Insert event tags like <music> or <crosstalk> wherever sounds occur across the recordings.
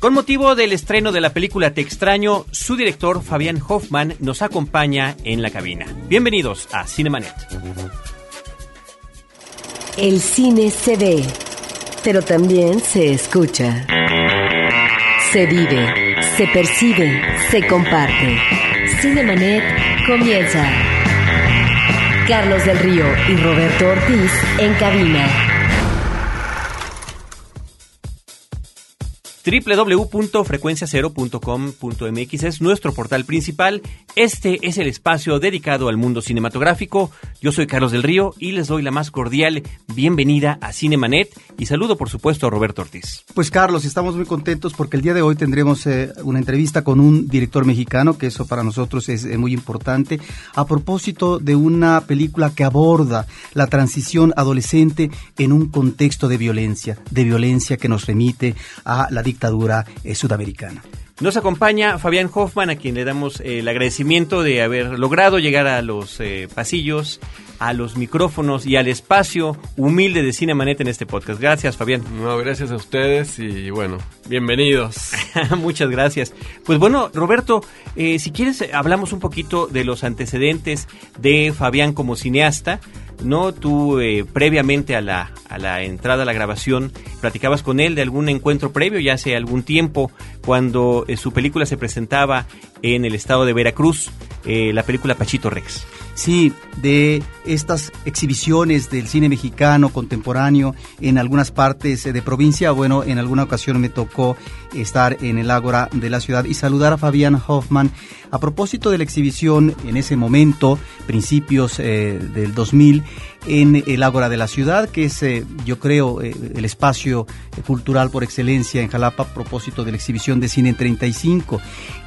Con motivo del estreno de la película Te extraño, su director Fabián Hoffman nos acompaña en la cabina. Bienvenidos a Cinemanet. El cine se ve, pero también se escucha. Se vive, se percibe, se comparte. Cinemanet comienza. Carlos del Río y Roberto Ortiz en cabina. www.frecuenciacero.com.mx es nuestro portal principal. Este es el espacio dedicado al mundo cinematográfico. Yo soy Carlos del Río y les doy la más cordial bienvenida a Cinemanet y saludo por supuesto a Roberto Ortiz. Pues Carlos, estamos muy contentos porque el día de hoy tendremos eh, una entrevista con un director mexicano, que eso para nosotros es eh, muy importante, a propósito de una película que aborda la transición adolescente en un contexto de violencia, de violencia que nos remite a la dictadura eh, sudamericana. Nos acompaña Fabián Hoffman, a quien le damos eh, el agradecimiento de haber logrado llegar a los eh, pasillos, a los micrófonos y al espacio humilde de Cinemanet en este podcast. Gracias, Fabián. No, gracias a ustedes y bueno, bienvenidos. <laughs> Muchas gracias. Pues bueno, Roberto, si quieres hablamos un poquito de los antecedentes de Fabián como cineasta. ¿No? Tú eh, previamente a la, a la entrada a la grabación platicabas con él de algún encuentro previo, ya hace algún tiempo, cuando eh, su película se presentaba en el estado de Veracruz, eh, la película Pachito Rex. Sí, de estas exhibiciones del cine mexicano contemporáneo en algunas partes de provincia. Bueno, en alguna ocasión me tocó estar en el Ágora de la ciudad y saludar a Fabián Hoffman a propósito de la exhibición en ese momento, principios del 2000, en el Ágora de la Ciudad, que es, eh, yo creo, eh, el espacio eh, cultural por excelencia en Jalapa a propósito de la exhibición de cine en 35.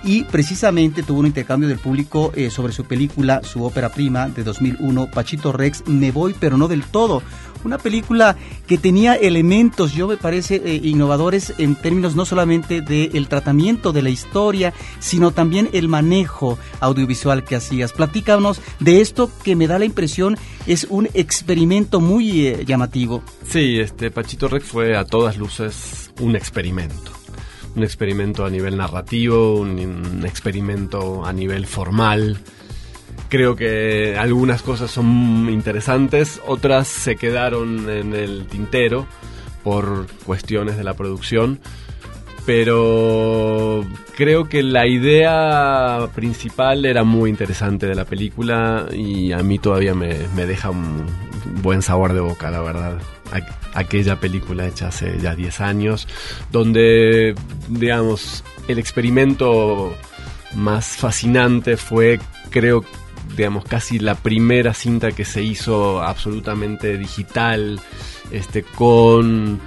Y precisamente tuvo un intercambio del público sobre su película, su ópera prima de 2001, Pachito Rex, Me Voy, pero no del todo una película que tenía elementos, yo me parece, eh, innovadores en términos no solamente del tratamiento de la historia, sino también el manejo audiovisual que hacías. Platícanos de esto que me da la impresión es un experimento muy eh, llamativo. Sí, este Pachito Rex fue a todas luces un experimento un experimento a nivel narrativo, un, experimento a nivel formal, Creo que algunas cosas son interesantes, otras se quedaron en el tintero por cuestiones de la producción, pero creo que la idea principal era muy interesante de la película y a mí todavía me, deja un buen sabor de boca, la verdad. Aquella película hecha hace ya 10 años, donde, digamos, el experimento más fascinante fue, creo, digamos, casi la primera cinta que se hizo absolutamente digital, este, con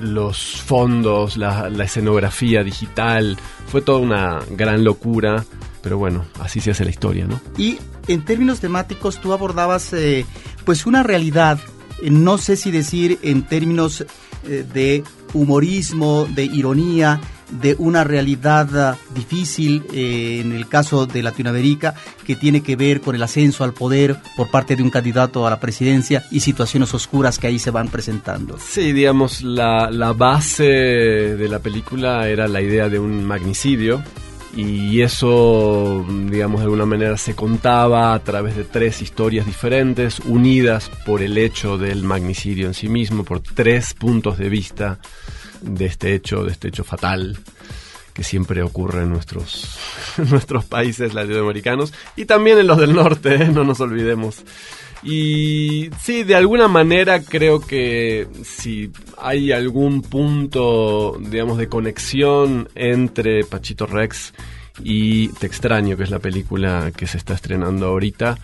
los fondos, la, escenografía digital, fue toda una gran locura, pero bueno, así se hace la historia, ¿no? Y en términos temáticos tú abordabas eh, pues una realidad, eh, no sé si decir en términos eh, de humorismo, de ironía, de una realidad ah, difícil eh, en el caso de Latinoamérica que tiene que ver con el ascenso al poder por parte de un candidato a la presidencia y situaciones oscuras que ahí se van presentando. Sí, digamos, la, la base de la película era la idea de un magnicidio y eso, digamos, de alguna manera se contaba a través de tres historias diferentes, unidas por el hecho del magnicidio en sí mismo, por tres puntos de vista de este hecho, de este hecho fatal que siempre ocurre en nuestros, <laughs> nuestros países latinoamericanos y también en los del norte, ¿eh? no nos olvidemos. Y sí, de alguna manera creo que si hay algún punto, digamos, de conexión entre Pachito Rex y Te extraño, que es la película que se está estrenando ahorita,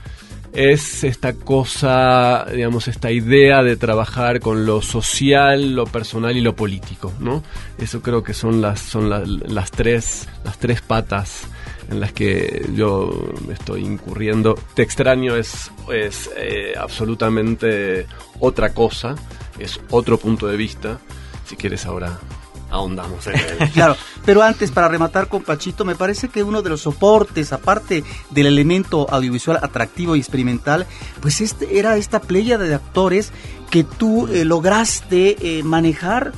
es esta cosa, digamos, esta idea de trabajar con lo social, lo personal y lo político, ¿no? Eso creo que son las, son las, tres, las tres patas en las que yo estoy incurriendo. Te extraño es, es eh, absolutamente otra cosa, es otro punto de vista. Si quieres ahora ahondamos en <laughs> él. claro, pero antes, para rematar con Pachito, me parece que uno de los soportes, aparte del elemento audiovisual atractivo y experimental, pues este era esta playa de actores que tú eh, lograste eh, manejar.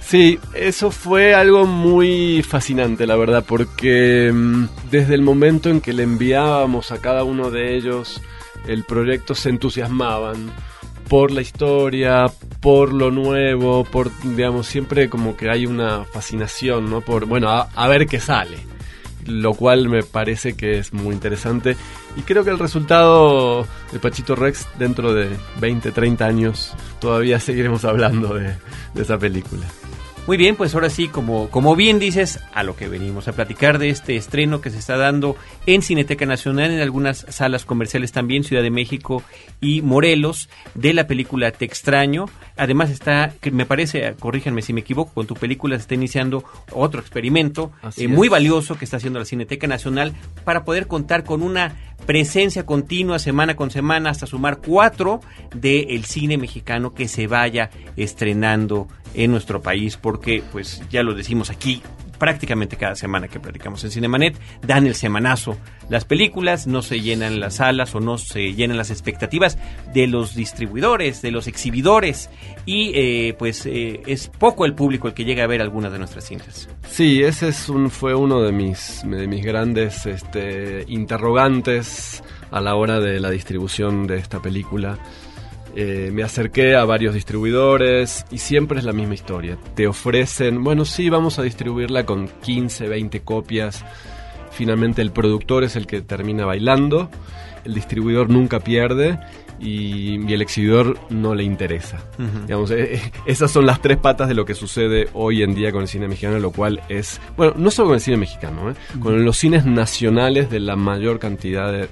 Sí, eso fue algo muy fascinante, la verdad, porque mm, desde el momento en que le enviábamos a cada uno de ellos el proyecto se entusiasmaban por la historia, por lo nuevo, por, digamos, siempre como que hay una fascinación, ¿no? Por, bueno, a, ver qué sale. Lo cual me parece que es muy interesante. Y creo que el resultado de Pachito Rex dentro de 20, 30 años todavía seguiremos hablando de esa película. Muy bien, pues ahora sí, como, como bien dices, a lo que venimos a platicar de este estreno que se está dando en Cineteca Nacional, en algunas salas comerciales también, Ciudad de México y Morelos, de la película Te extraño. Además está, que me parece, corríjanme si me equivoco, con tu película se está iniciando otro experimento eh, muy valioso que está haciendo la Cineteca Nacional para poder contar con una presencia continua semana con semana hasta sumar cuatro del cine mexicano que se vaya estrenando en nuestro país porque pues ya lo decimos aquí prácticamente cada semana que platicamos en Cinemanet, dan el semanazo. Las películas no se llenan las salas o no se llenan las expectativas de los distribuidores, de los exhibidores y eh, pues eh, es poco el público el que llega a ver algunas de nuestras cintas. Sí, ese es un, fue uno de mis, de mis grandes este, interrogantes a la hora de la distribución de esta película eh, me acerqué a varios distribuidores y siempre es la misma historia. Te ofrecen, bueno, sí, vamos a distribuirla con 15, 20 copias. Finalmente el productor es el que termina bailando, el distribuidor nunca pierde y, el exhibidor no le interesa. Digamos, eh, esas son las tres patas de lo que sucede hoy en día con el cine mexicano, lo cual es, bueno, no solo con el cine mexicano, ¿eh? con los cines nacionales de la mayor cantidad de,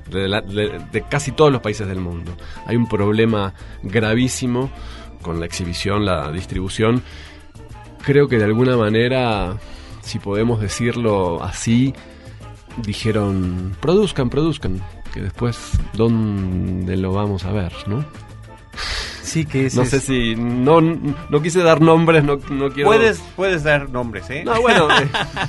de, casi todos los países del mundo. Hay un problema gravísimo con la exhibición, la distribución. Creo que de alguna manera, si podemos decirlo así, dijeron, produzcan, produzcan, que después dónde lo vamos a ver, ¿no? Sí, que No sé si. No, no quise dar nombres, no, no quiero. Puedes, puedes dar nombres, ¿eh? No, bueno.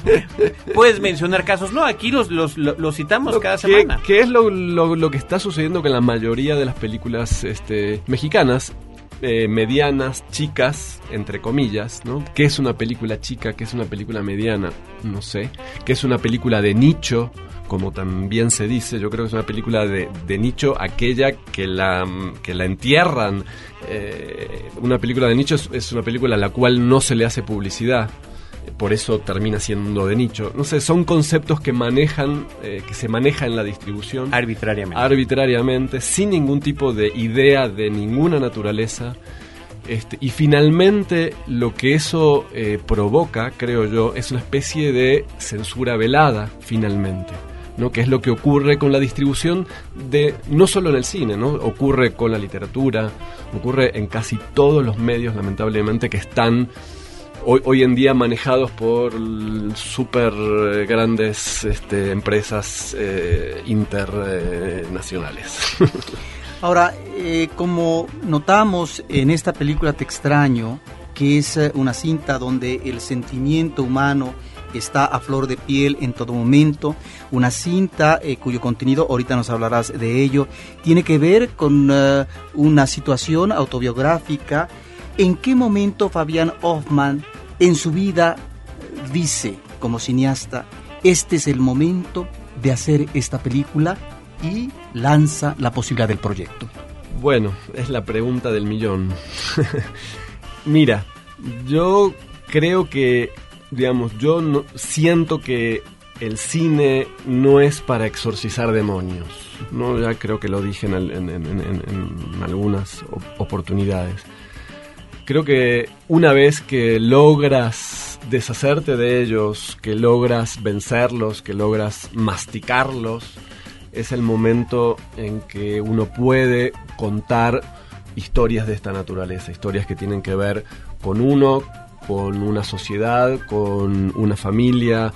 <laughs> puedes mencionar casos. No, aquí los, los, los citamos cada semana. ¿Qué es lo, lo, lo, que está sucediendo con la mayoría de las películas este, mexicanas? Eh, medianas, chicas, entre comillas, ¿no? ¿Qué es una película chica? ¿Qué es una película mediana? No sé. ¿Qué es una película de nicho? como también se dice, yo creo que es una película de, nicho, aquella que la, que la entierran. Eh, una película de nicho es, una película a la cual no se le hace publicidad, por eso termina siendo de nicho. No sé, son conceptos que manejan, eh, que se manejan en la distribución. Arbitrariamente. Arbitrariamente, sin ningún tipo de idea de ninguna naturaleza. Este, y finalmente lo que eso eh, provoca, creo yo, es una especie de censura velada, finalmente. ¿no? que es lo que ocurre con la distribución de no solo en el cine, ¿no? ocurre con la literatura, ocurre en casi todos los medios lamentablemente que están hoy, en día manejados por súper grandes este, empresas eh, internacionales. <laughs> Ahora, eh, como notamos en esta película Te extraño, que es eh, una cinta donde el sentimiento humano está a flor de piel en todo momento. Una cinta eh, cuyo contenido, ahorita nos hablarás de ello, tiene que ver con una situación autobiográfica. ¿En qué momento Fabián Hoffman en su vida dice, como cineasta, este es el momento de hacer esta película y lanza la posibilidad del proyecto? Bueno, es la pregunta del millón. <laughs> Mira, yo creo que digamos, yo no, siento que el cine no es para exorcizar demonios. No, ya creo que lo dije en, algunas oportunidades. Creo que una vez que logras deshacerte de ellos, que logras vencerlos, que logras masticarlos, es el momento en que uno puede contar historias de esta naturaleza, historias que tienen que ver con uno, con una sociedad, con una familia,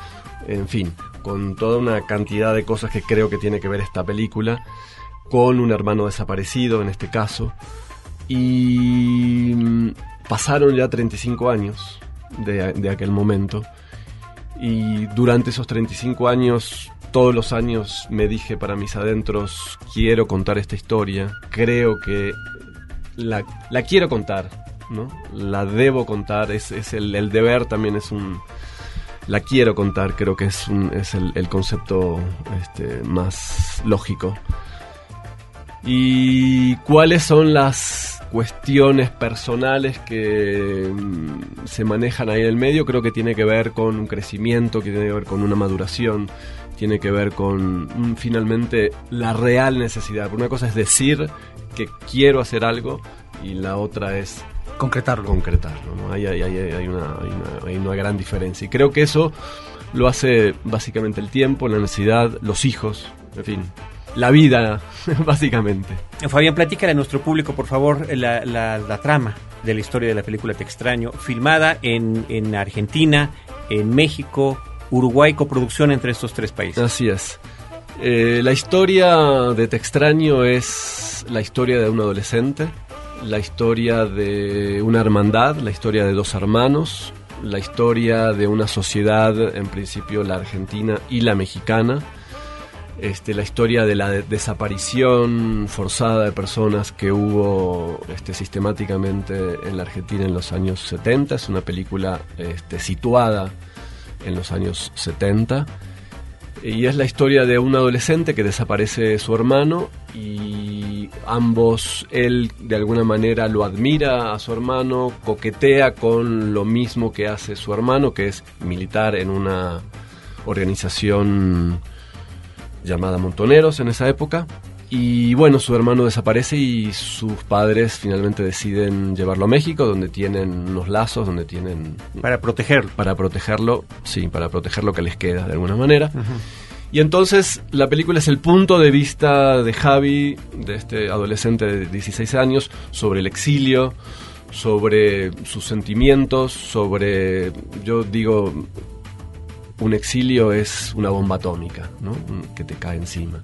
en fin, con toda una cantidad de cosas que creo que tiene que ver esta película, con un hermano desaparecido en este caso. Y mm, pasaron ya 35 años de, aquel momento. Y durante esos 35 años todos los años me dije para mis adentros, quiero contar esta historia, creo que la, la, quiero contar, ¿no? La debo contar, es, es el, deber también es un la quiero contar, creo que es, es el, el concepto este, más lógico. ¿Y cuáles son las cuestiones personales que mm, se manejan ahí en el medio? Creo que tiene que ver con un crecimiento, que tiene que ver con una maduración, tiene que ver con mm, finalmente la real necesidad. Una cosa es decir que quiero hacer algo y la otra es concretarlo. concretarlo. ¿no? Hay, hay- hay- hay una, hay una- hay una gran diferencia. Y creo que eso lo hace básicamente el tiempo, la necesidad, los hijos, en fin, la vida, <laughs> básicamente. Fabián, platícale a nuestro público, por favor, la, la- la trama de la historia de la película Te extraño, filmada en, en Argentina, en México, Uruguay, coproducción entre estos tres países. Así es. Eh, la historia de Te extraño es la historia de un adolescente, la historia de una hermandad, la historia de dos hermanos, la historia de una sociedad, en principio la argentina y la mexicana, este, la historia de la de- desaparición forzada de personas que hubo este, sistemáticamente en la Argentina en los años 70. Es una película este, situada en los años 70. Y es la historia de un adolescente que desaparece su hermano y ambos, él de alguna manera lo admira a su hermano, coquetea con lo mismo que hace su hermano, que es militar en una organización llamada Montoneros en esa época. Y bueno, su hermano desaparece y sus padres finalmente deciden llevarlo a México, donde tienen unos lazos, donde tienen Para protegerlo. para protegerlo, sí, para proteger lo que les queda de alguna manera. Y entonces la película es el punto de vista de Javi, de este adolescente de 16 años, sobre el exilio, sobre sus sentimientos, sobre, yo digo, un exilio es una bomba atómica, ¿no? Que te cae encima.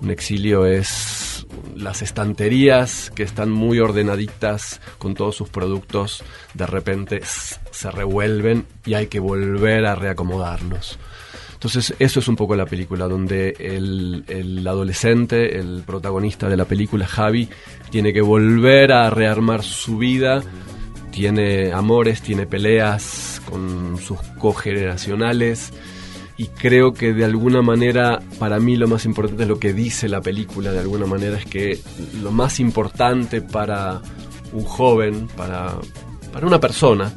Un exilio es las estanterías que están muy ordenaditas con todos sus productos, de repente se revuelven y hay que volver a reacomodarlos. Entonces eso es un poco la película, donde el, el adolescente, el protagonista de la película, Javi, tiene que volver a rearmar su vida, tiene amores, tiene peleas con sus cogeneracionales y creo que de alguna manera para mí lo más importante es lo que dice la película, de alguna manera es que lo más importante para un joven, para, para una persona,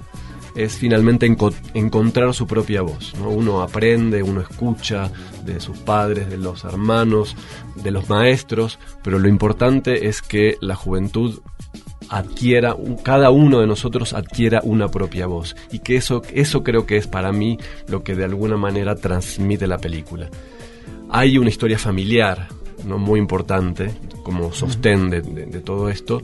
es finalmente enco- encontrar su propia voz. ¿no? Uno aprende, uno escucha de sus padres, de los hermanos, de los maestros, pero lo importante es que la juventud adquiera, cada uno de nosotros adquiera una propia voz. Y que eso, eso creo que es para mí lo que de alguna manera transmite la película. Hay una historia familiar, ¿no? muy importante, como sostén de- de todo esto,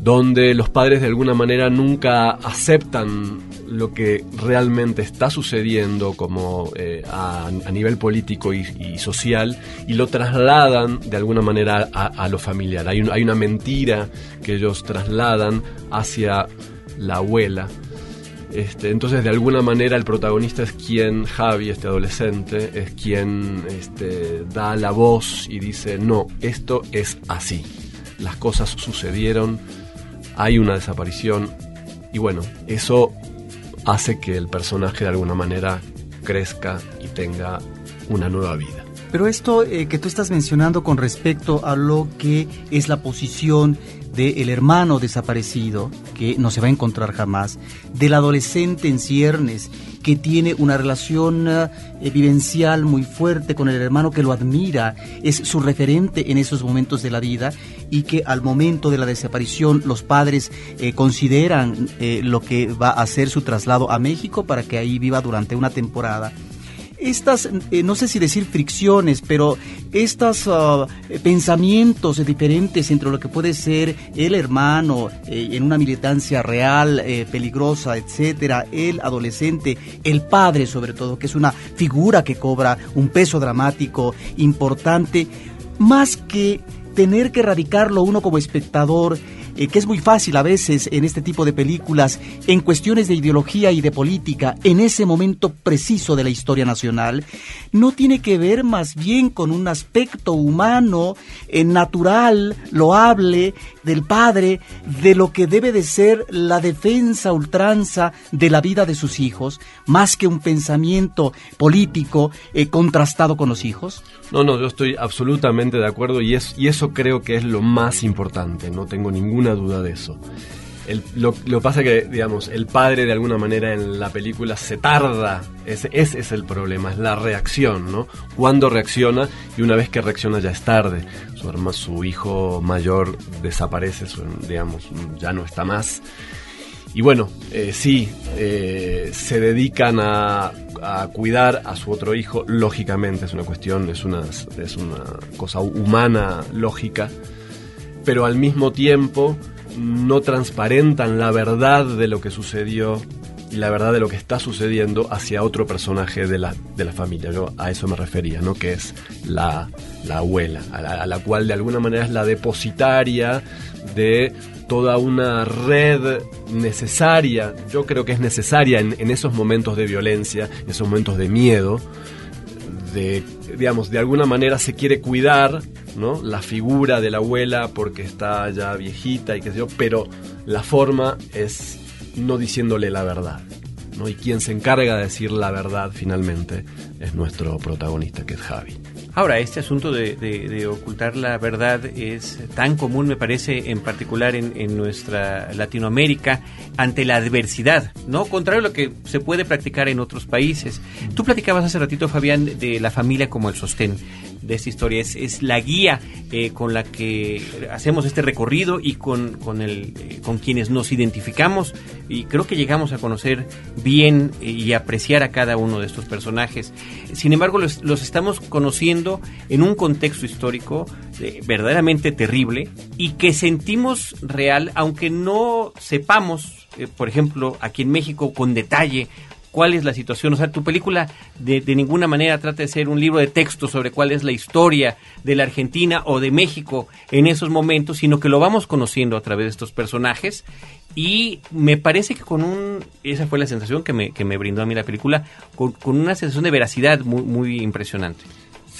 donde los padres de alguna manera nunca aceptan lo que realmente está sucediendo como eh, a, nivel político y, social y lo trasladan de alguna manera a, a lo familiar. Hay, un- hay una mentira que ellos trasladan hacia la abuela. Este, entonces, de alguna manera, el protagonista es quien, Javi, este adolescente, es quien este, da la voz y dice, no, esto es así. Las cosas sucedieron, hay una desaparición, y bueno, eso hace que el personaje de alguna manera crezca y tenga una nueva vida. Pero esto eh, que tú estás mencionando con respecto a lo que es la posición del hermano desaparecido, que no se va a encontrar jamás, del adolescente en ciernes, que tiene una relación eh, vivencial muy fuerte con el hermano que lo admira, es su referente en esos momentos de la vida y que al momento de la desaparición los padres eh, consideran eh, lo que va a ser su traslado a México para que ahí viva durante una temporada estas, eh, no sé si decir fricciones, pero estos ah, pensamientos diferentes entre lo que puede ser el hermano eh, en una militancia real, eh, peligrosa, etcétera, el adolescente, el padre sobre todo, que es una figura que cobra un peso dramático importante, más que tener que erradicarlo uno como espectador, eh, que es muy fácil a veces en este tipo de películas, en cuestiones de ideología y de política, en ese momento preciso de la historia nacional, no tiene que ver más bien con un aspecto humano, eh, natural, loable, del padre, de lo que debe de ser la defensa ultranza de la vida de sus hijos, más que un pensamiento político eh, contrastado con los hijos? No, no, yo estoy absolutamente de acuerdo y, es, y eso creo que es lo más importante, no tengo ninguna duda de eso. lo, que pasa que, digamos, el padre de alguna manera en la película se tarda, ese, es el problema, es la reacción, ¿no? Cuando reacciona y una vez que reacciona ya es tarde. Su, su hijo mayor desaparece, digamos, ya no está más. Y bueno, eh, sí, eh, se dedican a, cuidar a su otro hijo, lógicamente, es una cuestión, es una, es una cosa humana, lógica, pero al mismo tiempo no transparentan la verdad de lo que sucedió y la verdad de lo que está sucediendo hacia otro personaje de la, de la familia. Yo a eso me refería, ¿no? Que es la, abuela, a la cual de alguna manera es la depositaria de toda una red necesaria, yo creo que es necesaria en, esos momentos de violencia, en esos momentos de miedo, de, digamos, de alguna manera se quiere cuidar, ¿no? La figura de la abuela porque está ya viejita y qué sé yo, pero la forma es no diciéndole la verdad, ¿no? Y quien se encarga de decir la verdad finalmente es nuestro protagonista, que es Javi. Ahora, este asunto de, ocultar la verdad es tan común, me parece, en particular en, nuestra Latinoamérica, ante la adversidad, ¿no? Contrario a lo que se puede practicar en otros países. Tú platicabas hace ratito, Fabián, de la familia como el sostén de esta historia. Es, es la guía eh, con la que hacemos este recorrido y con, con, el, eh, con quienes nos identificamos y creo que llegamos a conocer bien y apreciar a cada uno de estos personajes. Sin embargo, los, los estamos conociendo en un contexto histórico eh, verdaderamente terrible y que sentimos real, aunque no sepamos, por ejemplo, aquí en México con detalle cuál es la situación. O sea, tu película de, de, ninguna manera trata de ser un libro de texto sobre cuál es la historia de la Argentina o de México en esos momentos, sino que lo vamos conociendo a través de estos personajes. Y me parece que con un... Esa fue la sensación que me, que me brindó a mí la película, con, con una sensación de veracidad muy, muy impresionante.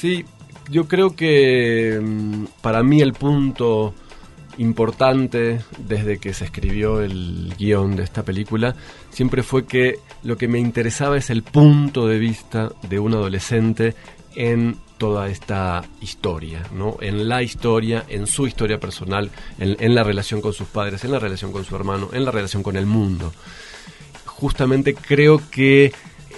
Sí, yo creo que mm, para mí el punto importante desde que se escribió el guion de esta película siempre fue que lo que me interesaba es el punto de vista de un adolescente en toda esta historia, ¿no? En la historia, en su historia personal, en, la relación con sus padres, en la relación con su hermano, en la relación con el mundo. Justamente creo que,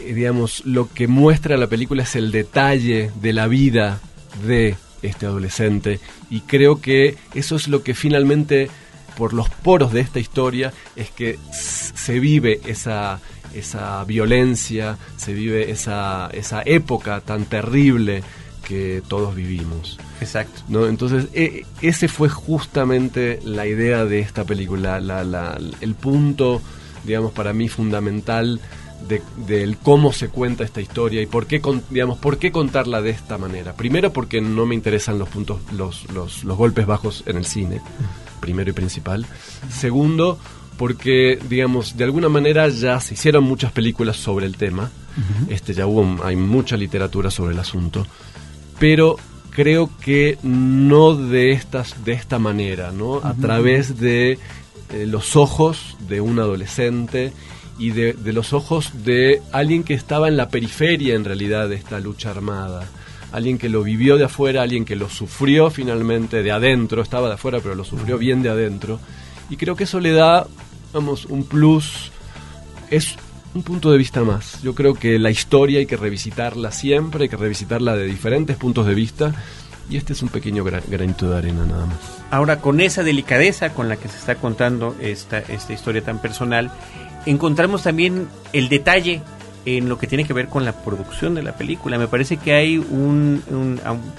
digamos, lo que muestra la película es el detalle de la vida de este adolescente y creo que eso es lo que finalmente por los poros de esta historia es que se vive esa, esa violencia, se vive esa, esa época tan terrible que todos vivimos. Exacto. ¿no? Entonces, e, ese fue justamente la idea de esta película, la, la, el punto, digamos, para mí fundamental del cómo se cuenta esta historia y por qué, digamos, por qué contarla de esta manera. Primero porque no me interesan los puntos, los, los, los golpes bajos en el cine, primero y principal. Segundo, porque, digamos, de alguna manera ya se hicieron muchas películas sobre el tema. Este ya hubo, hay mucha literatura sobre el asunto. Pero creo que no de estas, de esta manera, ¿no? A través de eh, los ojos de un adolescente y de, los ojos de alguien que estaba en la periferia en realidad de esta lucha armada. Alguien que lo vivió de afuera, alguien que lo sufrió finalmente de adentro, estaba de afuera pero lo sufrió bien de adentro. Y creo que eso le da, vamos, un plus, es un punto de vista más. Yo creo que la historia hay que revisitarla siempre, hay que revisitarla de diferentes puntos de vista. Y este es un pequeño granito de arena nada más. Ahora, con esa delicadeza con la que se está contando esta, esta historia tan personal, encontramos también el detalle en lo que tiene que ver con la producción de la película. Me parece que hay un,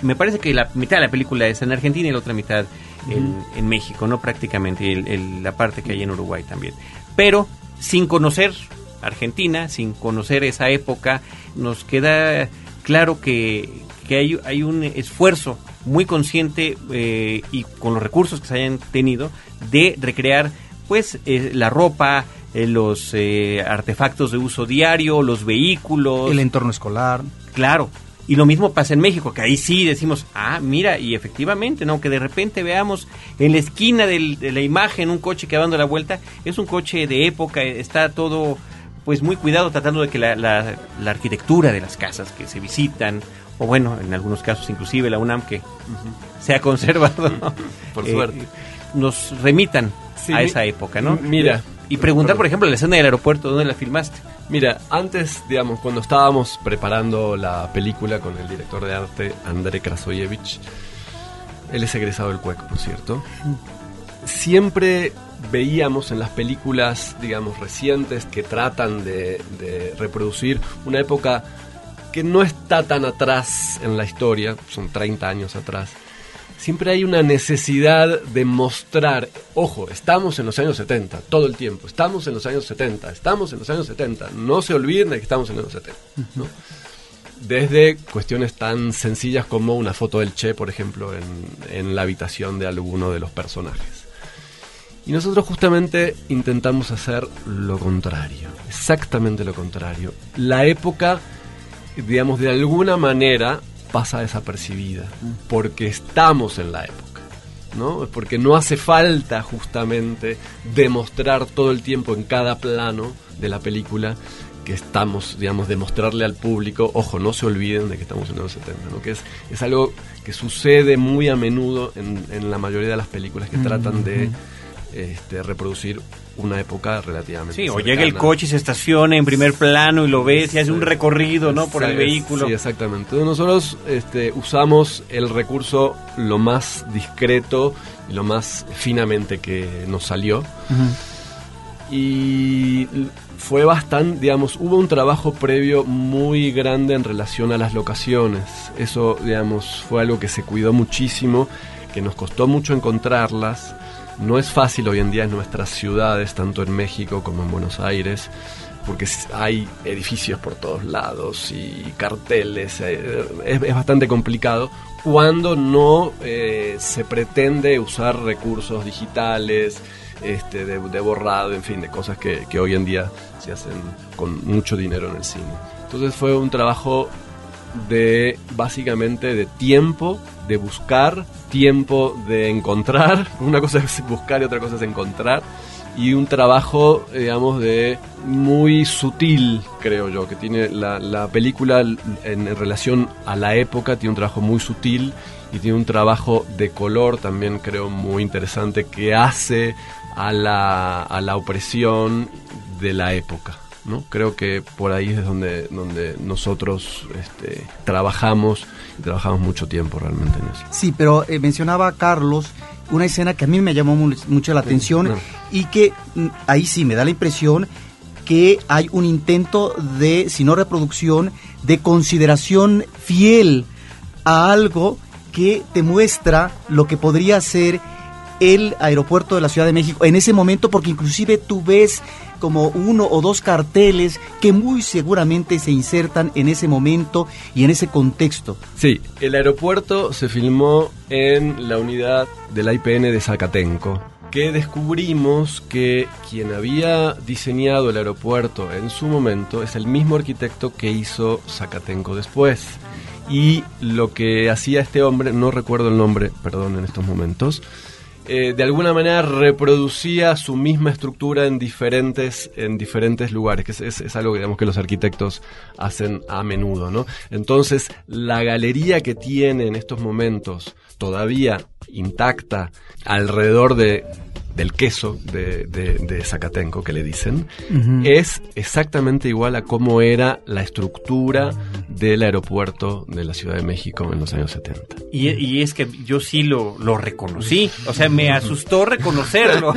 me parece que la mitad de la película es en Argentina y la otra mitad en, México, no prácticamente, la parte que hay en Uruguay también. Pero sin conocer Argentina, sin conocer esa época, nos queda claro que, que hay, hay un esfuerzo muy consciente eh, y con los recursos que se hayan tenido de recrear pues eh, la ropa, eh, los eh, artefactos de uso diario, los vehículos. El entorno escolar. Claro. Y lo mismo pasa en México, que ahí sí decimos, ah, mira, y efectivamente, ¿no? Que de repente veamos en la esquina del- de la imagen un coche que va dando la vuelta, es un coche de época, está todo pues muy cuidado tratando de que la, la- la arquitectura de las casas que se visitan, o bueno, en algunos casos inclusive la UNAM que se ha conservado, <laughs> Por eh, suerte. nos remitan Sí, a esa época, ¿no? mira. Y preguntar, por ejemplo, la escena del aeropuerto, ¿dónde la filmaste? Mira, antes, digamos, cuando estábamos preparando la película con el director de arte, André Krasoyevich, él es egresado del CUEC, por cierto, siempre veíamos en las películas, digamos, recientes que tratan de, de reproducir una época que no está tan atrás en la historia, son 30 años atrás, siempre hay una necesidad de mostrar, ojo, estamos en los años 70, todo el tiempo, estamos en los años 70, estamos en los años 70, no se olviden de que estamos en los 70. ¿no? Desde cuestiones tan sencillas como una foto del Che, por ejemplo, en, en la habitación de alguno de los personajes. Y nosotros justamente intentamos hacer lo contrario, exactamente lo contrario. La época, digamos, de alguna manera pasa desapercibida, porque estamos en la época, ¿no? Porque no hace falta justamente demostrar todo el tiempo en cada plano de la película que estamos, digamos, demostrarle al público, ojo, no se olviden de que estamos en los 70, ¿no? Que es, es algo que sucede muy a menudo en, en la mayoría de las películas que tratan de este, reproducir una época relativamente Sí, o cercana. llega el coche y se estaciona en primer plano y lo ves y hace un recorrido, ¿no? Por el vehículo. Sí, exactamente. Entonces nosotros este, usamos el recurso lo más discreto y lo más finamente que nos salió. Y fue bastante, digamos, hubo un trabajo previo muy grande en relación a las locaciones. Eso, digamos, fue algo que se cuidó muchísimo, que nos costó mucho encontrarlas. No es fácil hoy en día en nuestras ciudades, tanto en México como en Buenos Aires, porque hay edificios por todos lados y carteles. eh, Es, bastante complicado cuando no eh, se pretende usar recursos digitales, este, de, de borrado, en fin, de cosas que, que hoy en día se hacen con mucho dinero en el cine. Entonces fue un trabajo de básicamente de tiempo, de buscar, tiempo de encontrar. <laughs> Una cosa es buscar y otra cosa es encontrar. Y un trabajo, digamos, de muy sutil, creo yo, que tiene la, la película en, en relación a la época, tiene un trabajo muy sutil y tiene un trabajo de color también, creo, muy interesante, que hace a la, a la opresión de la época. ¿No? Creo que por ahí es donde, donde nosotros este, trabajamos y trabajamos mucho tiempo realmente en eso. Sí, pero eh, mencionaba Carlos una escena que a mí me llamó mu- mucho la atención y que mm, ahí sí me da la impresión que hay un intento de, si no reproducción, de consideración fiel a algo que te muestra lo que podría ser el aeropuerto de la Ciudad de México en ese momento, porque inclusive tú ves como uno o dos carteles que muy seguramente se insertan en ese momento y en ese contexto. Sí, el aeropuerto se filmó en la unidad del IPN de Zacatenco, que descubrimos que quien había diseñado el aeropuerto en su momento es el mismo arquitecto que hizo Zacatenco después. Y lo que hacía este hombre, no recuerdo el nombre, perdón, en estos momentos, eh, de alguna manera reproducía su misma estructura en diferentes, en diferentes lugares, que es, es- algo que, digamos, que los arquitectos hacen a menudo, ¿no? Entonces, la galería que tiene en estos momentos, todavía intacta, alrededor de del queso de, de, de Zacatenco, que le dicen, es exactamente igual a cómo era la estructura del aeropuerto de la Ciudad de México en los años 70. Y, y es que yo sí lo, lo reconocí. O sea, me asustó reconocerlo.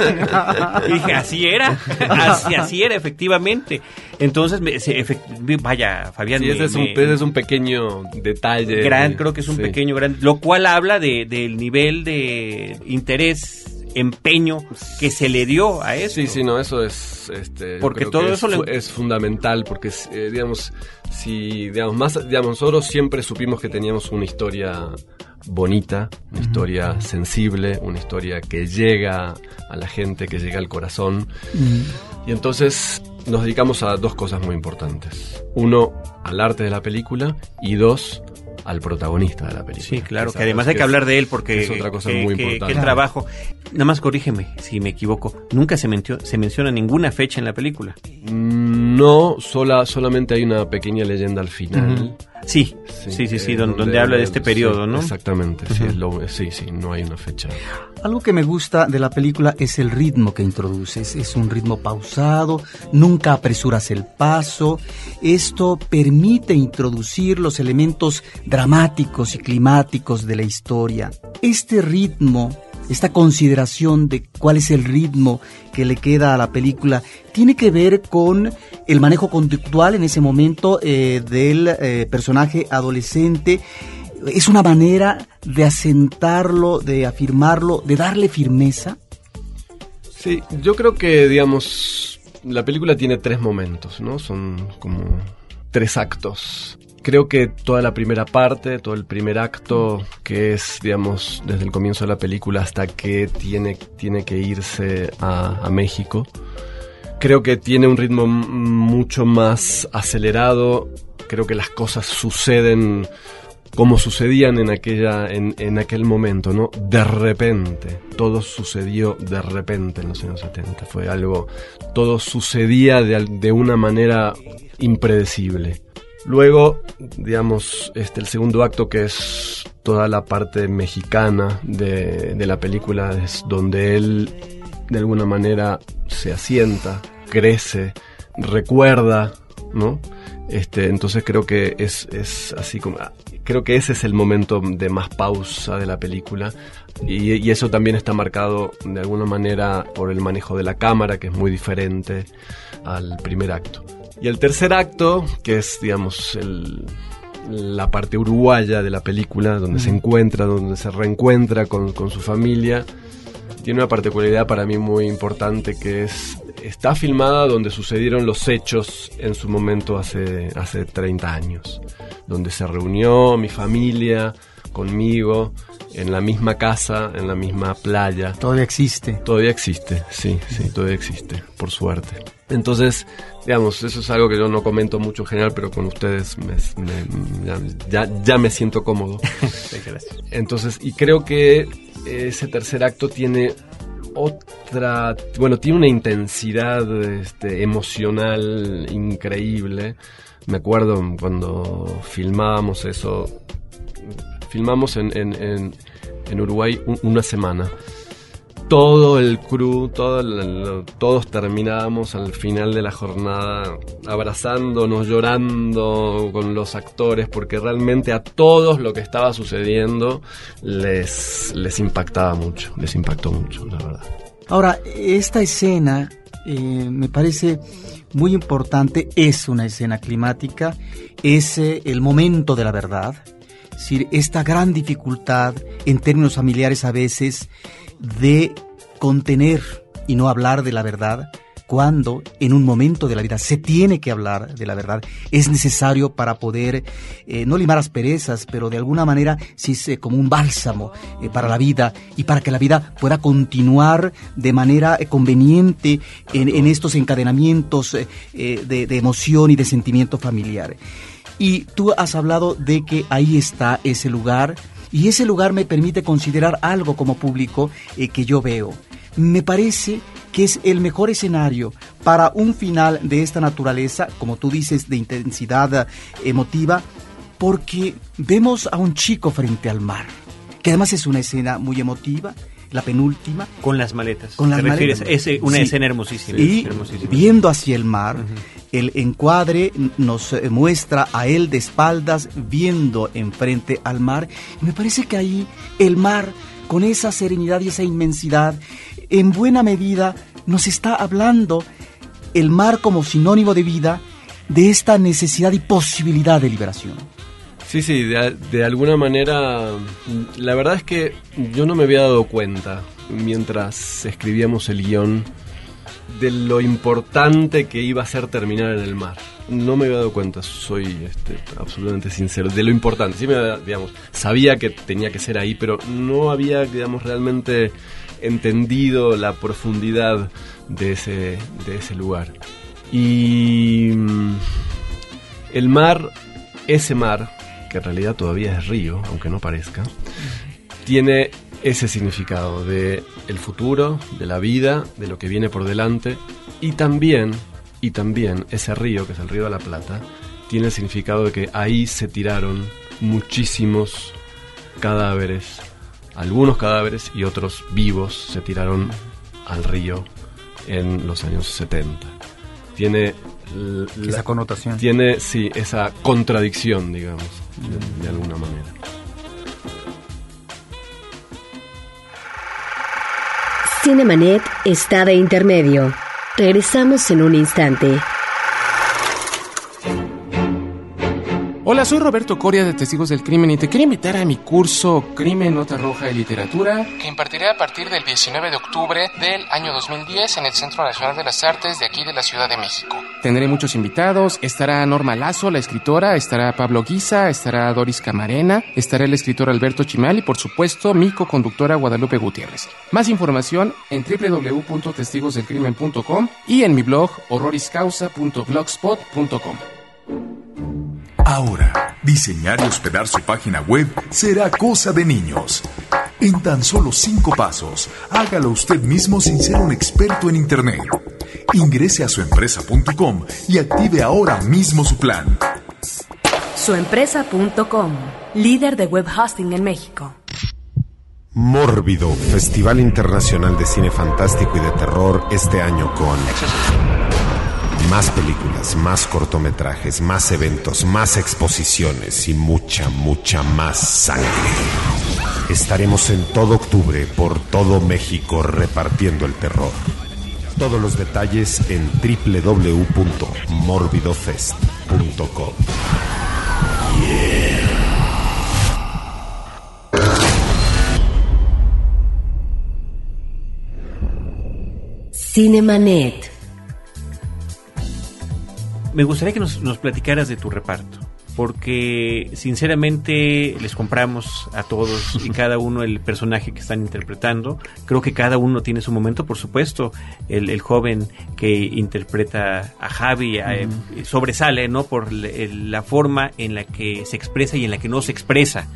Y <laughs> dije, así era. Así, así era, efectivamente. Entonces, me- se- efect- vaya, Fabián. Sí, me- ese es, un, me- ese es un pequeño detalle. gran, creo que es un Sí. pequeño gran, lo cual habla de, del nivel de interés, empeño que se le dio a eso. Sí, sí, no, eso es... Este, Porque todo eso es, le- fu- es fundamental, porque, eh, digamos, si, digamos, más, digamos, nosotros siempre supimos que teníamos una historia bonita, una historia sensible, una historia que llega a la gente, que llega al corazón. Y entonces nos dedicamos a dos cosas muy importantes. Uno, al arte de la película y dos, al protagonista de la película. Sí, claro, que además hay que, hablar de él porque es otra cosa muy importante. el trabajo, nada más corrígeme si me equivoco, nunca se, se menciona ninguna fecha en la película. Mm, no, sola, solamente hay una pequeña leyenda al final. Sí, sí, sí, sí, donde, habla de este periodo, ¿no? Exactamente, sí, sí, no hay una fecha. Algo que me gusta de la película es el ritmo que introduces. Es un ritmo pausado, nunca apresuras el paso. Esto permite introducir los elementos dramáticos y climáticos de la historia. Este ritmo esta consideración de cuál es el ritmo que le queda a la película, tiene que ver con el manejo conductual en ese momento eh, del eh, personaje adolescente. Es una manera de asentarlo, de afirmarlo, de darle firmeza. Sí, yo creo que, digamos, la película tiene tres momentos, ¿no? Son como tres actos creo que toda la primera parte, todo el primer acto, que es, digamos, desde el comienzo de la película hasta que tiene, tiene que irse a, México, creo que tiene un ritmo mucho más acelerado. Creo que las cosas suceden como sucedían en, aquella, en, aquel momento, ¿no? De repente, todo sucedió de repente en los años 70. Fue algo, todo sucedía de, de una manera impredecible. Luego, digamos, este, el segundo acto que es toda la parte mexicana de, la película es donde él de alguna manera se asienta, crece, recuerda, ¿no? Este, entonces creo que es, es así como creo que ese es el momento de más pausa de la película y, y, eso también está marcado de alguna manera por el manejo de la cámara que es muy diferente al primer acto. Y el tercer acto, que es, digamos, la parte uruguaya de la película, donde se encuentra, donde se reencuentra con, su familia, tiene una particularidad para mí muy importante que es, está filmada donde sucedieron los hechos en su momento hace, hace 30 años, donde se reunió mi familia conmigo en la misma casa, en la misma playa. Todavía existe. Todavía existe, sí, sí, todavía existe, por suerte. Entonces, digamos, eso es algo que yo no comento mucho en general, pero con ustedes ya, me siento cómodo. <laughs> Entonces, y creo que ese tercer acto tiene otra, bueno, tiene una intensidad este, emocional increíble. Me acuerdo cuando filmábamos eso, filmamos en, en, en, Uruguay una semana todo el crew, todo todos terminábamos al final de la jornada abrazándonos, llorando con los actores, porque realmente a todos lo que estaba sucediendo les, les impactaba mucho, les impactó mucho, la verdad. Ahora, esta escena eh, me parece muy importante, es una escena climática, es eh, el momento de la verdad, decir, esta gran dificultad en términos familiares a veces de contener y no hablar de la verdad cuando en un momento de la vida se tiene que hablar de la verdad, es necesario para poder eh, no limar asperezas, pero de alguna manera sí es como un bálsamo eh, para la vida y para que la vida pueda continuar de manera eh, conveniente en, estos encadenamientos de, de emoción y de sentimiento familiar. Y tú has hablado de que ahí está ese lugar y ese lugar me permite considerar algo como público eh, que yo veo. Me parece que es el mejor escenario para un final de esta naturaleza, como tú dices, de intensidad emotiva, porque vemos a un chico frente al mar, que además es una escena muy emotiva, la penúltima. Con las maletas. Con las maletas. Es una escena hermosísima. Y viendo hacia el mar, el encuadre nos eh, muestra a él de espaldas viendo enfrente al mar. me parece que ahí el mar, con esa serenidad y esa inmensidad, en buena medida nos está hablando el mar como sinónimo de vida, de esta necesidad y posibilidad de liberación. Sí, sí, de, de, alguna manera, la verdad es que yo no me había dado cuenta mientras escribíamos el guion de lo importante que iba a ser terminar en el mar. No me había dado cuenta, soy este, absolutamente sincero, de lo importante. Sí me digamos, sabía que tenía que ser ahí, pero no había, realmente entendido la profundidad de ese, de ese lugar. Y mm, el mar, ese mar, que en realidad todavía es río, aunque no parezca, tiene ese significado de el futuro, de la vida, de lo que viene por delante y también y también ese río que es el río de la Plata tiene el significado de que ahí se tiraron muchísimos cadáveres, algunos cadáveres y otros vivos se tiraron al río en los años 70. Tiene esa connotación. Tiene sí esa contradicción, digamos, de alguna manera. Cinemanet está de intermedio. Regresamos en un instante. Hola, soy Roberto Coria de Testigos del Crimen y te quiero invitar a mi curso Crimen, Nota Roja y Literatura que impartiré a partir del 19 de octubre del año 2010 en el Centro Nacional de las Artes de aquí de la Ciudad de México. Tendré muchos invitados, estará Norma Lazo, la escritora, estará Pablo Guisa, estará Doris Camarena, estará el escritor Alberto Chimal y por supuesto mi co-conductora Guadalupe Gutiérrez. Más información en www.testigosdelcrimen.com y en mi blog horroriscausa.blogspot.com. Ahora, diseñar y hospedar su página web será cosa de niños. En tan solo cinco pasos, hágalo usted mismo sin ser un experto en Internet. Ingrese a suempresa.com y active ahora mismo su plan. Suempresa.com, líder de web hosting en México. Mórbido, Festival Internacional de Cine Fantástico y de Terror este año con más películas, más cortometrajes, más eventos, más exposiciones y mucha, mucha más sangre. Estaremos en todo octubre por todo México repartiendo el terror. Todos los detalles en www.morbidofest.com. Cinemanet me gustaría que nos, platicaras de tu reparto porque sinceramente les compramos a todos y <laughs> cada uno el personaje que están interpretando. Creo que cada uno tiene su momento, por supuesto. El, joven que interpreta a Javi eh, sobresale, ¿no? Por la forma en la que se expresa y en la que no se expresa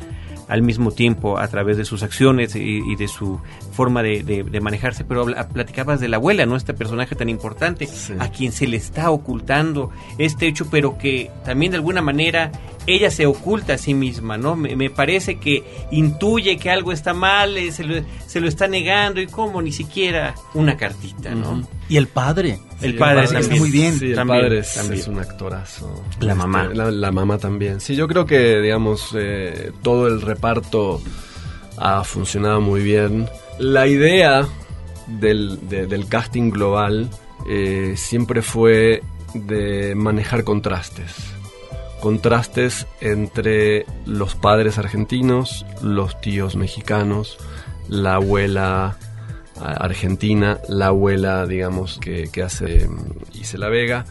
al mismo tiempo a través de sus acciones y, de su forma de, manejarse, pero platicabas de la abuela, ¿no? Este personaje tan importante a quien se le está ocultando este hecho, pero que también de alguna manera ella se oculta a sí misma, ¿no? Me, parece que intuye que algo está mal, eh, se, lo, se, lo, está negando y como ni siquiera una cartita, ¿no? Y el padre. El padre está muy bien. Sí, el padre es, un actorazo. La mamá. Este, la, mamá también. Sí, yo creo que, digamos, eh, todo el reparto ha funcionado muy bien. La idea del, del casting global eh, siempre fue de manejar contrastes. Contrastes entre los padres argentinos, los tíos mexicanos, la abuela argentina, la abuela, digamos, que, hace mm, Isela Vega.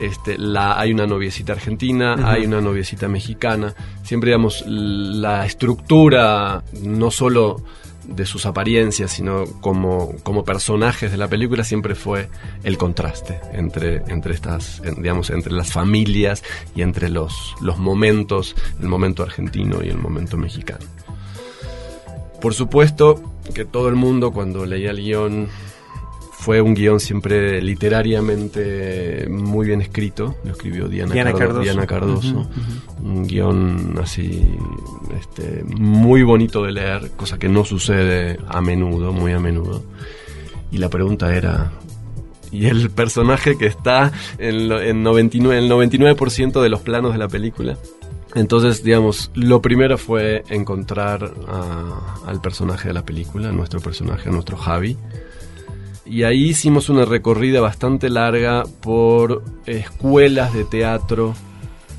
Este, la, hay una noviecita argentina, hay una noviecita mexicana. Siempre, digamos, la estructura, no solo de sus apariencias, sino como, como personajes de la película, siempre fue el contraste entre, entre estas, digamos, entre las familias y entre los, los momentos, el momento argentino y el momento mexicano. Por supuesto que todo el mundo cuando leía el guion fue un guion siempre literariamente muy bien escrito. Lo escribió Diana, Cardoso. Un guion así este, muy bonito de leer, cosa que no sucede a menudo, muy a menudo. Y la pregunta era, ¿y el personaje que está en, en 99, el 99% de los planos de la película? Entonces, digamos, lo primero fue encontrar al personaje de la película, nuestro personaje, nuestro Javi. Y ahí hicimos una recorrida bastante larga por escuelas de teatro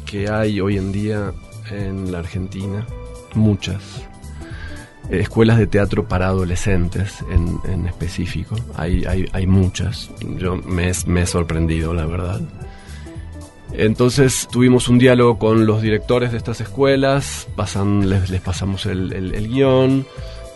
que hay hoy en día en la Argentina, muchas. eh, escuelas de teatro para adolescentes en, específico. Hay, hay, hay muchas. Yo me, he- sorprendido, la verdad. Entonces tuvimos un diálogo con los directores de estas escuelas, pasan, les, pasamos el- el guion,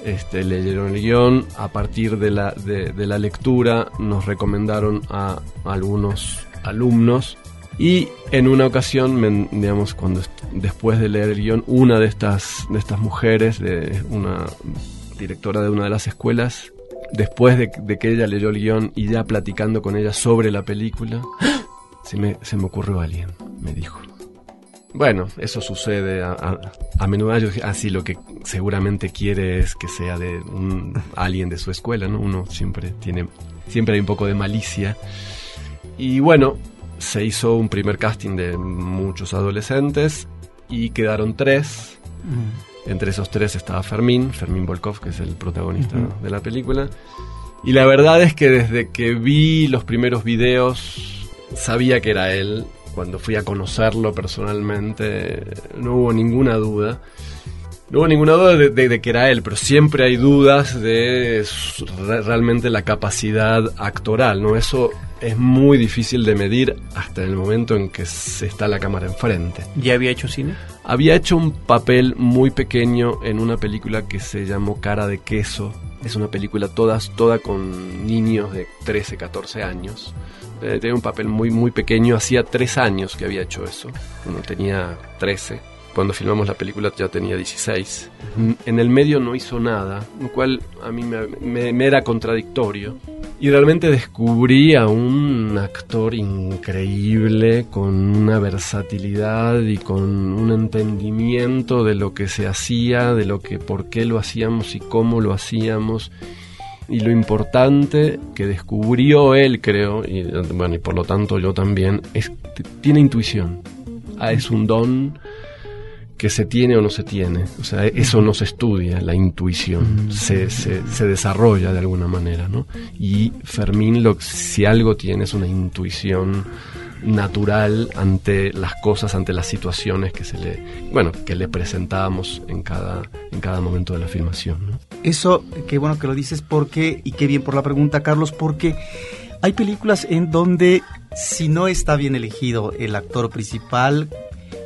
este, leyeron el guion, a partir de la, de, la lectura nos recomendaron a algunos alumnos y en una ocasión, digamos, cuando después de leer el guion, una de estas, de estas mujeres, de una directora de una de las escuelas, después de, de que ella leyó el guion y ya platicando con ella sobre la película, se me, se me ocurrió alguien, me dijo. Bueno, eso sucede a, a- a menudo. Yo dije, Así lo que seguramente quiere es que sea de un, <laughs> alguien de su escuela, ¿no? Uno siempre tiene, siempre hay un poco de malicia. Y bueno, se hizo un primer casting de muchos adolescentes y quedaron tres. Entre esos tres estaba Fermín, Fermín Volkov, que es el protagonista de la película. Y la verdad es que desde que vi los primeros videos, sabía que era él. Cuando fui a conocerlo personalmente, no hubo ninguna duda. No hubo ninguna duda de, de- de que era él, pero siempre hay dudas de realmente la capacidad actoral, ¿no? Eso es muy difícil de medir hasta el momento en que se está la cámara enfrente. ¿Ya había hecho cine? Había hecho un papel muy pequeño en una película que se llamó Cara de Queso. Es una película todas, toda con niños de 13, 14 años. Eh, tenía un papel muy, muy pequeño. Hacía tres años que había hecho eso. Cuando tenía 13. Cuando filmamos la película ya tenía 16. Mm, En el medio no hizo nada, lo cual a mí me- me era contradictorio. Y realmente descubrí a un actor increíble, con una versatilidad y con un entendimiento de lo que se hacía, de lo que, por qué lo hacíamos y cómo lo hacíamos. Y lo importante que descubrió él, creo, y bueno, y por lo tanto yo también, es que tiene intuición. Ah, es un don que se tiene o no se tiene. O sea, eso no se estudia, la intuición. Se, se, se desarrolla de alguna manera, ¿no? Y Fermín, lo, si algo tiene, es una intuición natural ante las cosas, ante las situaciones que se le, bueno, que le presentábamos en cada, en cada momento de la filmación. Eso, qué bueno que lo dices, porque, y qué bien por la pregunta, Carlos, porque hay películas en donde si no está bien elegido el actor principal,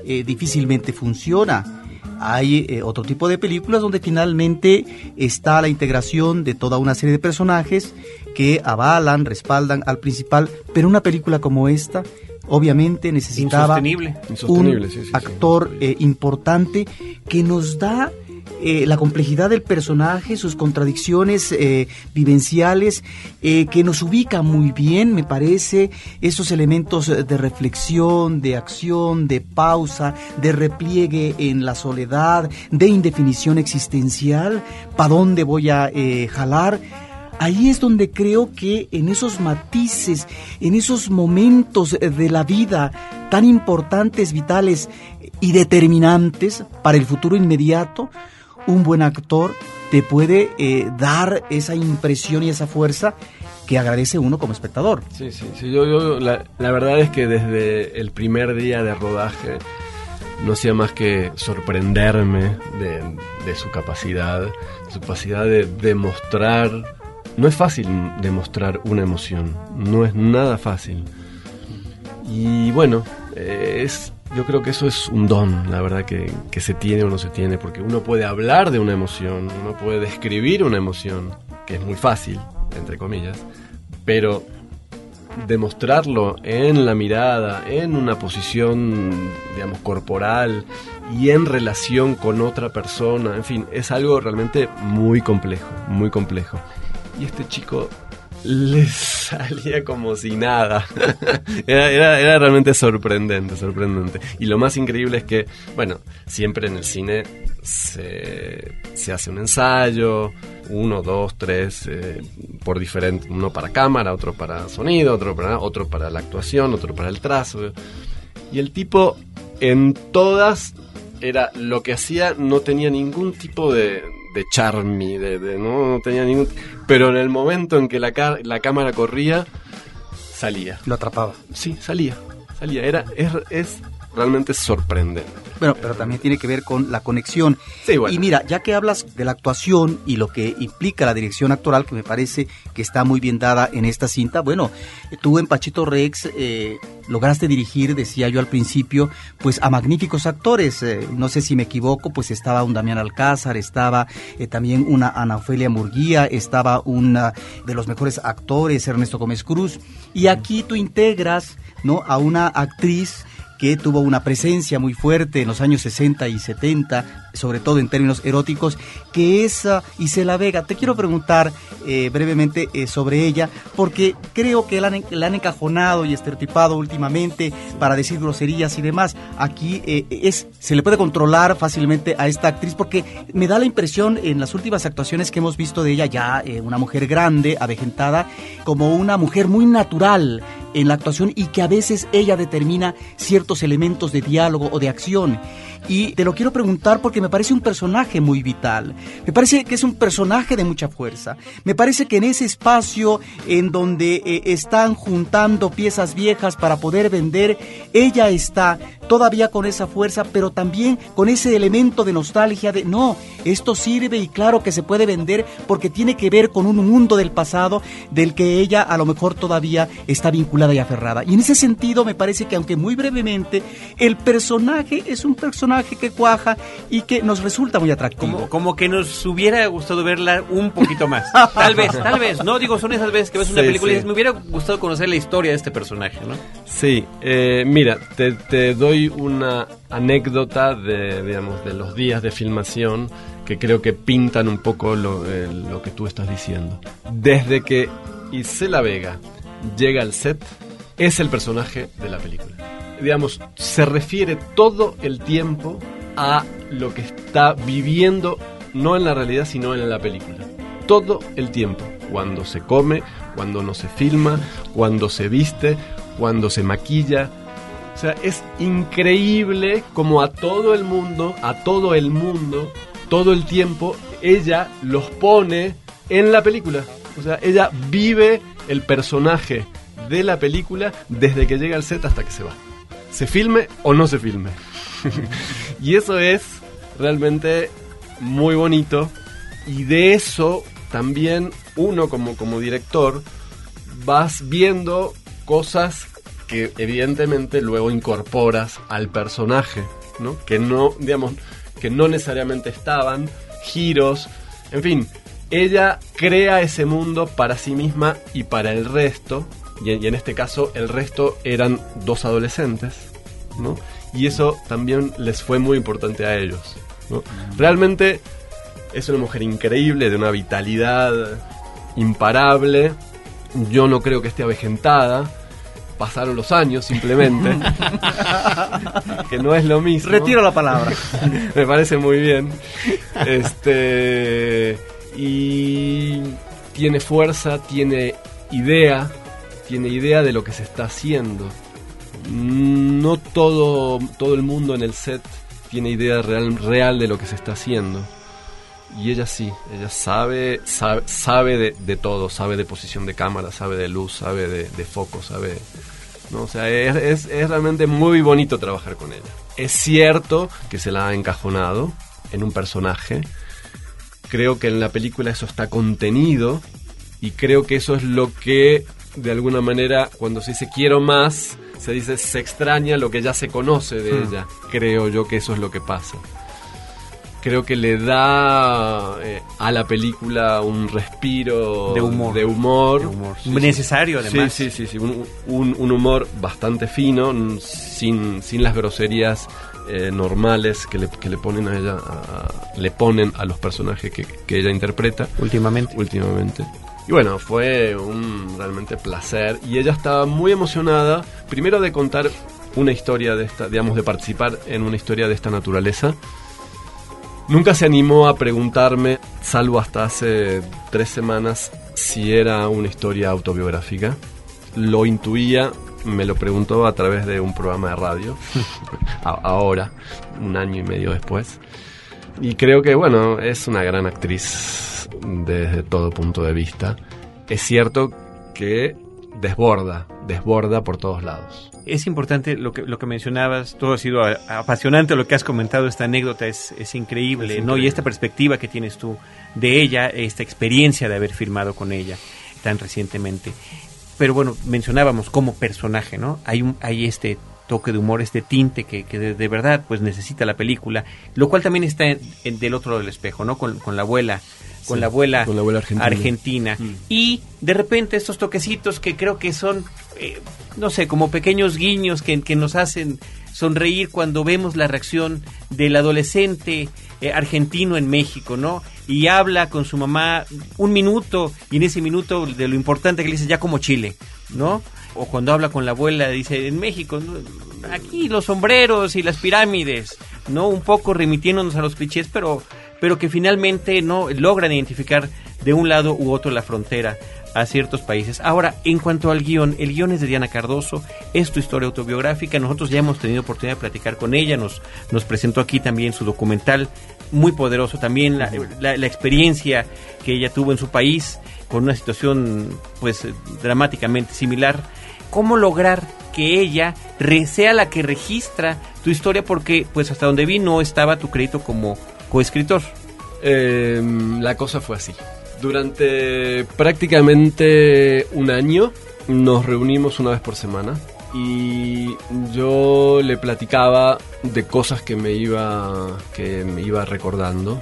eh, difícilmente funciona. Hay eh, otro tipo de películas donde finalmente está la integración de toda una serie de personajes que avalan, respaldan al principal, pero una película como esta obviamente necesitaba Insostenible. Insostenible, un sí, sí, sí. actor eh, importante que nos da eh, la complejidad del personaje, sus contradicciones eh, vivenciales, eh, que nos ubica muy bien, me parece, esos elementos de reflexión, de acción, de pausa, de repliegue en la soledad, de indefinición existencial, ¿para dónde voy a eh, jalar? Ahí es donde creo que en esos matices, en esos momentos de la vida tan importantes, vitales y determinantes para el futuro inmediato, un buen actor te puede eh, dar esa impresión y esa fuerza que agradece uno como espectador. Sí, sí, sí. Yo, yo- la, verdad es que desde el primer día de rodaje no hacía más que sorprenderme de, su capacidad, su capacidad de demostrar. No es fácil demostrar una emoción, no es nada fácil. Y bueno, eh, es, yo creo que eso es un don, la verdad, que, que se tiene o no se tiene, porque uno puede hablar de una emoción, uno puede describir una emoción, que es muy fácil, entre comillas, pero demostrarlo en la mirada, en una posición, digamos, corporal y en relación con otra persona, en fin, es algo realmente muy complejo, muy complejo. Y este chico le <laughs> salía como si nada. <laughs> era, realmente sorprendente, sorprendente. Y lo más increíble es que, bueno, siempre en el cine se, se hace un ensayo, uno, dos, tres, eh, por diferente, uno para cámara, otro para sonido, otro para, otro para la actuación, otro para el trazo. Y el tipo en todas era lo que hacía no tenía ningún tipo de, de charmi, de, de- no, no tenía ningún pero en el momento en que la, la cámara corría salía. Lo atrapaba. Sí, salía, salía. Era, es, es realmente sorprendente. Bueno, pero también tiene que ver con la conexión. Sí, bueno. Y mira, ya que hablas de la actuación y lo que implica la dirección actoral, que me parece que está muy bien dada en esta cinta, bueno, tú en Pachito Rex eh, lograste dirigir, decía yo al principio, pues a magníficos actores. Eh, no sé si me equivoco, pues estaba un Damián Alcázar, estaba eh, también una Ana Ofelia Murguía, estaba una de los mejores actores, Ernesto Gómez Cruz. Y aquí tú integras ¿no? a una actriz que tuvo una presencia muy fuerte en los años 60 y 70, sobre todo en términos eróticos, que es uh, Isela Vega. Te quiero preguntar eh, brevemente eh, sobre ella, porque creo que la han, encajonado y estereotipado últimamente para decir groserías y demás. Aquí eh, es se le puede controlar fácilmente a esta actriz, porque me da la impresión en las últimas actuaciones que hemos visto de ella, ya una mujer grande, avejentada, como una mujer muy natural en la actuación y que a veces ella determina ciertos elementos de diálogo o de acción. Y te lo quiero preguntar porque me parece un personaje muy vital. Me parece que es un personaje de mucha fuerza. Me parece que en ese espacio en donde eh, están juntando piezas viejas para poder vender, ella está todavía con esa fuerza, pero también con ese elemento de nostalgia de, no, esto sirve y claro que se puede vender porque tiene que ver con un mundo del pasado del que ella a lo mejor todavía está vinculada y aferrada. Y en ese sentido me parece que aunque muy brevemente, el personaje es un personaje que cuaja y que nos resulta muy atractivo. Como, como que nos hubiera gustado verla un poquito más. <laughs> tal vez, tal vez. No, digo, son esas veces que ves una Sí, película y dices, me hubiera gustado conocer la historia de este personaje, ¿no? Sí, eh, mira, te, te doy una anécdota de, digamos, de los días de filmación que creo que pintan un poco lo, eh, lo que tú estás diciendo. Desde que Isela Vega llega al set, es el personaje de la película. Digamos, se refiere todo el tiempo a lo que está viviendo, no en la realidad, sino en la película. Todo el tiempo. Cuando se come, cuando no se filma, cuando se viste, cuando se maquilla. O sea, es increíble como a todo el mundo, a todo el mundo, todo el tiempo, ella los pone en la película. O sea, ella vive el personaje de la película desde que llega al set hasta que se va. Se filme o no se filme. <laughs> y eso es realmente muy bonito. Y de eso también uno como, como director vas viendo cosas que evidentemente luego incorporas al personaje, ¿no? Que no, digamos, que no necesariamente estaban, giros, en fin, ella crea ese mundo para sí misma y para el resto, y, y en este caso el resto eran dos adolescentes, ¿no? Y eso también les fue muy importante a ellos, ¿no? Realmente es una mujer increíble, de una vitalidad imparable. Yo no creo que esté avejentada. Pasaron los años simplemente. <laughs> que no es lo mismo. Retiro la palabra. <laughs> Me parece muy bien. Este. Y tiene fuerza, tiene idea, tiene idea de lo que se está haciendo. No todo, todo el mundo en el set tiene idea real, real de lo que se está haciendo. Y ella sí, ella sabe, sabe, sabe de, todo, sabe de posición de cámara, sabe de luz, sabe de, foco, sabe... ¿no? O sea, es, es realmente muy bonito trabajar con ella. Es cierto que se la ha encajonado en un personaje. Creo que en la película eso está contenido y creo que eso es lo que, de alguna manera, cuando se dice quiero más, se dice se extraña lo que ya se conoce de Hmm. ella. Creo yo que eso es lo que pasa creo que le da eh, a la película un respiro De humor. de humor, De humor. Sí, Necesario, sí. además. Sí, sí, sí, sí, un, un- un humor bastante fino, sin, sin las groserías eh, normales que le, que le ponen a ella, a- le ponen a los personajes que, que ella interpreta Últimamente. últimamente. Y bueno, fue un realmente placer. Y ella estaba muy emocionada, primero de contar una historia de esta, digamos, de participar en una historia de esta naturaleza. Nunca se animó a preguntarme, salvo hasta hace tres semanas, si era una historia autobiográfica. Lo intuía, me lo preguntó a través de un programa de radio, <laughs> ahora, un año y medio después. Y creo que, bueno, es una gran actriz desde todo punto de vista. Es cierto que desborda, desborda por todos lados. Es importante lo que, lo que mencionabas, todo ha sido apasionante lo que has comentado, esta anécdota es, es increíble, Es ¿no? Y esta perspectiva que tienes tú de ella, esta experiencia de haber firmado con ella tan recientemente. Pero bueno, mencionábamos como personaje, ¿no? Hay, un, hay este toque de humor, este tinte que, que de, de verdad pues necesita la película, lo cual también está en- en- del otro lado del espejo, ¿no? Con, con la abuela, con Sí, la abuela, con la abuela argentina. argentina. Mm. Y de repente estos toquecitos que creo que son, eh, no sé, como pequeños guiños que, que nos hacen sonreír cuando vemos la reacción del adolescente eh, argentino en México, ¿no? Y habla con su mamá un minuto y en ese minuto de lo importante que le dice ya como Chile, ¿no? O cuando habla con la abuela dice en México, ¿no? aquí los sombreros y las pirámides, ¿no? Un poco remitiéndonos a los clichés, pero pero que finalmente no logran identificar de un lado u otro la frontera a ciertos países. Ahora, en cuanto al guion, el guion es de Diana Cardoso, es tu historia autobiográfica, nosotros ya hemos tenido oportunidad de platicar con ella, nos, nos presentó aquí también su documental, muy poderoso también, la, la- la experiencia que ella tuvo en su país, con una situación pues eh, dramáticamente similar. ¿Cómo lograr que ella sea la que registra tu historia? Porque pues hasta donde vi no estaba tu crédito como coescritor. Eh, la cosa fue así. Durante prácticamente un año nos reunimos una vez por semana y yo le platicaba de cosas que me iba que me iba recordando.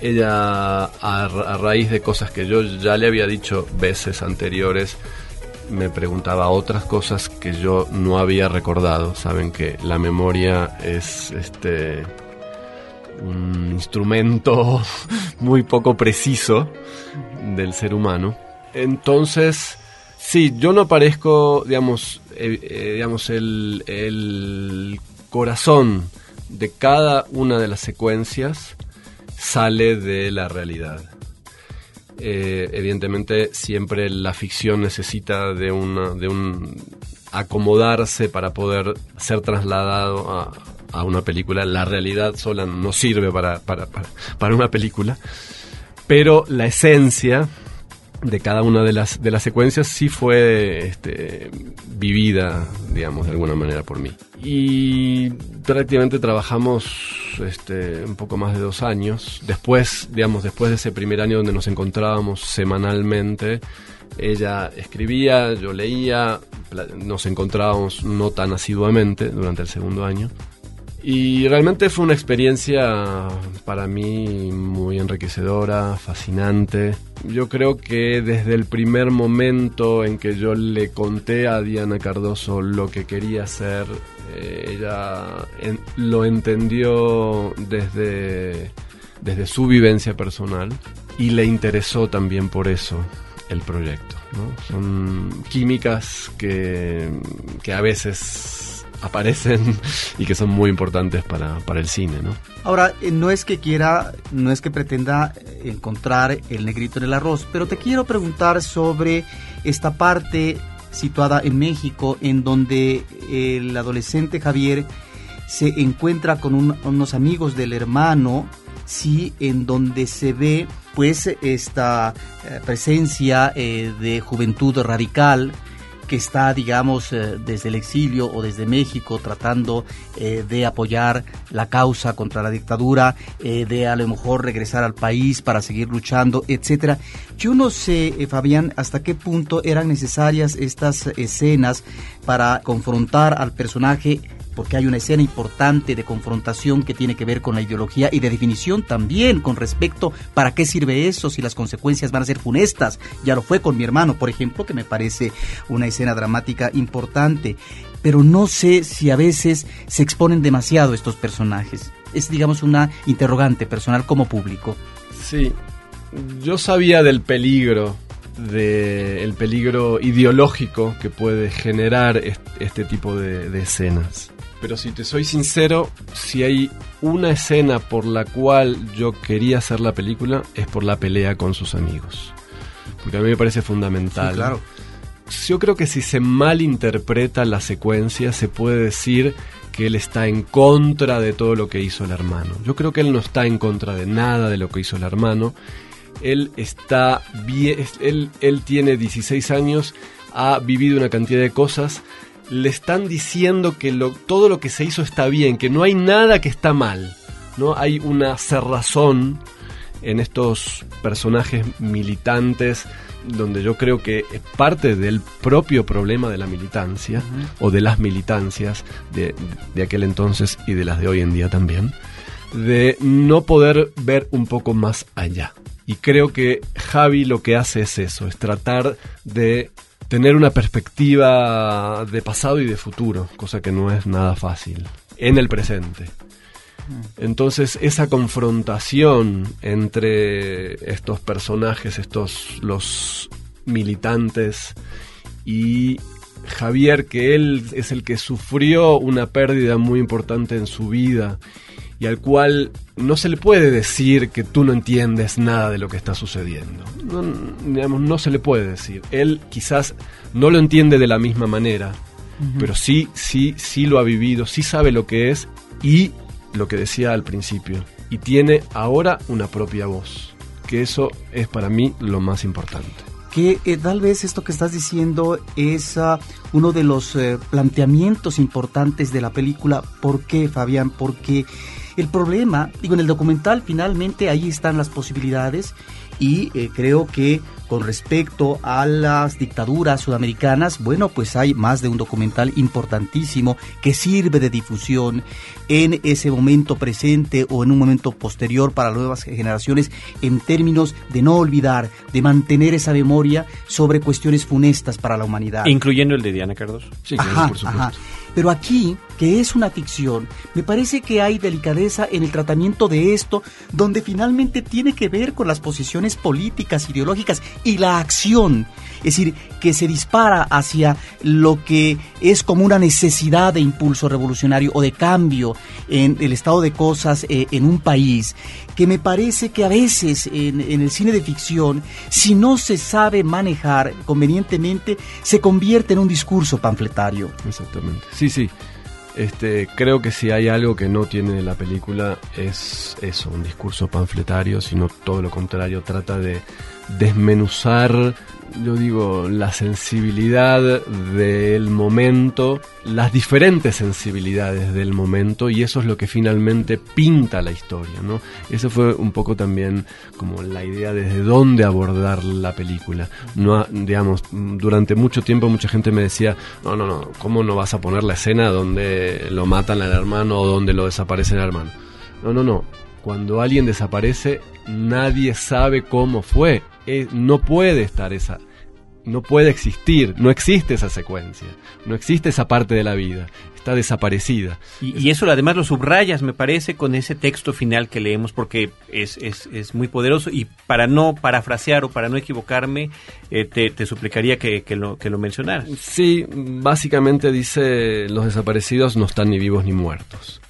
Ella a, a raíz de cosas que yo ya le había dicho veces anteriores me preguntaba otras cosas que yo no había recordado. Saben que la memoria es este un instrumento <laughs> muy poco preciso del ser humano. Entonces, sí, yo no parezco, digamos, eh, eh, digamos el, corazón de cada una de las secuencias sale de la realidad. Eh, evidentemente siempre la ficción necesita de una de un acomodarse para poder ser trasladado a, a una película. La realidad sola no sirve para, para, para, para una película, pero la esencia de cada una de las, de las secuencias sí fue este, vivida, digamos, de alguna manera por mí. Y prácticamente trabajamos este, un poco más de dos años. Después, digamos, después de ese primer año donde nos encontrábamos semanalmente, ella escribía, yo leía, nos encontrábamos no tan asiduamente durante el segundo año. Y realmente fue una experiencia para mí muy enriquecedora, fascinante. Yo creo que desde el primer momento en que yo le conté a Diana Cardoso lo que quería hacer, eh, ella lo entendió desde, desde su vivencia personal y le interesó también por eso el proyecto. Son químicas que, que a veces aparecen y que son muy importantes para, para el cine, ¿no? Ahora, eh, no es que quiera, no es que pretenda eh, encontrar el negrito en el arroz, pero te quiero preguntar sobre esta parte situada en México en donde el adolescente Javier se encuentra con un- unos amigos del hermano, sí, en donde se ve pues esta eh, presencia eh, de juventud radical que está, digamos, eh, desde el exilio o desde México tratando eh, de apoyar la causa contra la dictadura, eh, de a lo mejor regresar al país para seguir luchando, etcétera. Yo no sé, eh, Fabián, hasta qué punto eran necesarias estas escenas para confrontar al personaje porque hay una escena importante de confrontación que tiene que ver con la ideología y de definición también con respecto para qué sirve eso si las consecuencias van a ser funestas. Ya lo fue con mi hermano, por ejemplo, que me parece una escena dramática importante. Pero no sé si a veces se exponen demasiado estos personajes. Es, digamos, una interrogante personal como público. Sí, yo sabía del peligro, de el peligro ideológico que puede generar est- este tipo de escenas. Pero si te soy sincero, si hay una escena por la cual yo quería hacer la película, es por la pelea con sus amigos. Porque a mí me parece fundamental. Sí, claro. Yo creo que si se malinterpreta la secuencia, se puede decir que él está en contra de todo lo que hizo el hermano. Yo creo que él no está en contra de nada de lo que hizo el hermano. Él está bien, él, él tiene 16 años, ha vivido una cantidad de cosas, le están diciendo que lo, todo lo que se hizo está bien, que no hay nada que está mal. ¿no? Hay una cerrazón en estos personajes militantes donde yo creo que es parte del propio problema de la militancia o de las militancias de, de aquel entonces y de las de hoy en día también, de no poder ver un poco más allá. Y creo que Javi lo que hace es eso, es tratar de tener una perspectiva de pasado y de futuro, cosa que no es nada fácil, en el presente. Entonces esa confrontación entre estos personajes, estos los militantes y Javier, que él es el que sufrió una pérdida muy importante en su vida y al cual no se le puede decir que tú no entiendes nada de lo que está sucediendo. No, digamos, no se le puede decir. Él quizás no lo entiende de la misma manera, pero sí, sí, sí lo ha vivido, sí sabe lo que es y lo que decía al principio. Y tiene ahora una propia voz, que eso es para mí lo más importante que eh, tal vez esto que estás diciendo es ah, uno de los eh, planteamientos importantes de la película. ¿Por qué, Fabián? Porque el problema, digo, en el documental finalmente ahí están las posibilidades y eh, creo que con respecto a las dictaduras sudamericanas, bueno, pues hay más de un documental importantísimo que sirve de difusión en ese momento presente o en un momento posterior para nuevas generaciones en términos de no olvidar, de mantener esa memoria sobre cuestiones funestas para la humanidad. Incluyendo el de Diana Cardoso. Sí, claro, por supuesto. Pero aquí, que es una ficción, me parece que hay delicadeza en el tratamiento de esto, donde finalmente tiene que ver con las posiciones políticas, ideológicas y la acción. Es decir, que se dispara hacia lo que es como una necesidad de impulso revolucionario o de cambio en el estado de cosas eh, en un país, que me parece que a veces en, en el cine de ficción, si no se sabe manejar convenientemente, se convierte en un discurso panfletario. Exactamente. Sí, sí. Este, creo que si hay algo que no tiene la película es eso, un discurso panfletario, sino todo lo contrario, trata de desmenuzar yo digo, la sensibilidad del momento, las diferentes sensibilidades del momento y eso es lo que finalmente pinta la historia, ¿no? Eso fue un poco también como la idea desde dónde abordar la película. No, digamos, durante mucho tiempo mucha gente me decía, no, no, no, ¿cómo no vas a poner la escena donde lo matan al hermano o donde lo desaparece el hermano? No, no, no. Cuando alguien desaparece, nadie sabe cómo fue eh, no puede estar esa, no puede existir, no existe esa secuencia, no existe esa parte de la vida, está desaparecida. Y, eso además lo subrayas, me parece, con ese texto final que leemos, porque es, es, es muy poderoso y para no parafrasear o para no equivocarme, eh, te, suplicaría que, que, lo, que lo mencionaras. Sí, básicamente dice, los desaparecidos no están ni vivos ni muertos.